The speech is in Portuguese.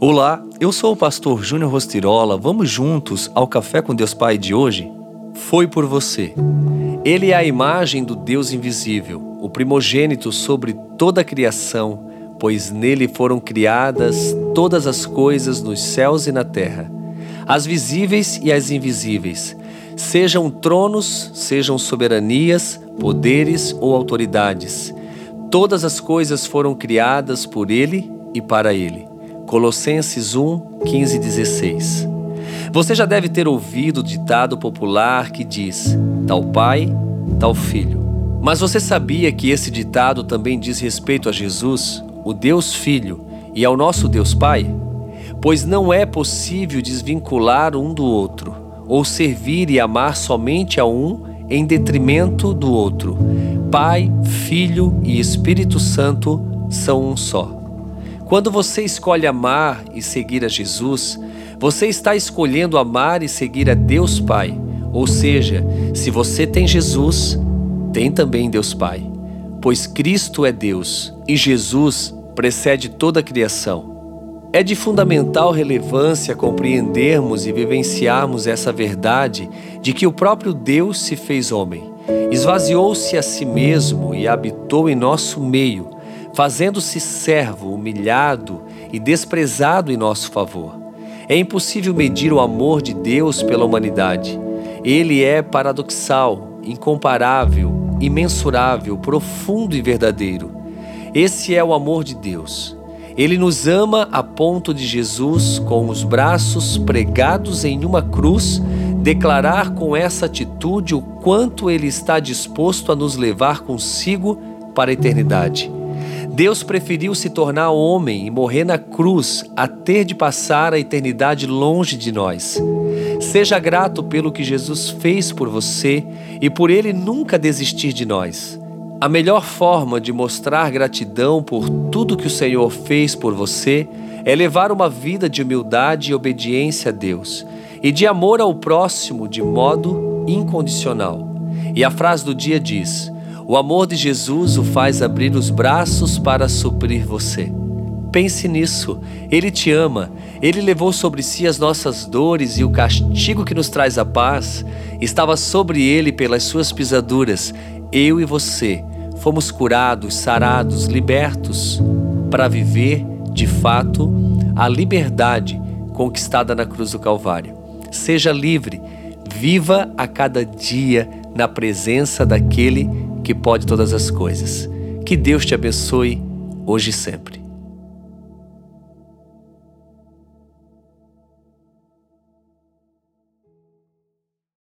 Olá, eu sou o pastor Júnior Rostirola. Vamos juntos ao Café com Deus Pai de hoje? Foi por você. Ele é a imagem do Deus invisível, o primogênito sobre toda a criação, pois nele foram criadas todas as coisas nos céus e na terra, as visíveis e as invisíveis, sejam tronos, sejam soberanias, poderes ou autoridades. Todas as coisas foram criadas por ele e para ele. Colossenses 1, 15 e 16. Você já deve ter ouvido o ditado popular que diz: tal pai, tal filho. Mas você sabia que esse ditado também diz respeito a Jesus, o Deus Filho, e ao nosso Deus Pai? Pois não é possível desvincular um do outro, ou servir e amar somente a um em detrimento do outro. Pai, Filho e Espírito Santo são um só. Quando você escolhe amar e seguir a Jesus, você está escolhendo amar e seguir a Deus Pai. Ou seja, se você tem Jesus, tem também Deus Pai. Pois Cristo é Deus e Jesus precede toda a criação. É de fundamental relevância compreendermos e vivenciarmos essa verdade de que o próprio Deus se fez homem, esvaziou-se a si mesmo e habitou em nosso meio fazendo-se servo, humilhado e desprezado em nosso favor. É impossível medir o amor de Deus pela humanidade. Ele é paradoxal, incomparável, imensurável, profundo e verdadeiro. Esse é o amor de Deus. Ele nos ama a ponto de Jesus, com os braços pregados em uma cruz, declarar com essa atitude o quanto ele está disposto a nos levar consigo para a eternidade. Deus preferiu se tornar homem e morrer na cruz a ter de passar a eternidade longe de nós. Seja grato pelo que Jesus fez por você e por ele nunca desistir de nós. A melhor forma de mostrar gratidão por tudo que o Senhor fez por você é levar uma vida de humildade e obediência a Deus e de amor ao próximo de modo incondicional. E a frase do dia diz: o amor de Jesus o faz abrir os braços para suprir você. Pense nisso. Ele te ama. Ele levou sobre si as nossas dores e o castigo que nos traz a paz estava sobre ele pelas suas pisaduras. Eu e você fomos curados, sarados, libertos para viver, de fato, a liberdade conquistada na cruz do Calvário. Seja livre, viva a cada dia na presença daquele que pode todas as coisas. Que Deus te abençoe hoje e sempre.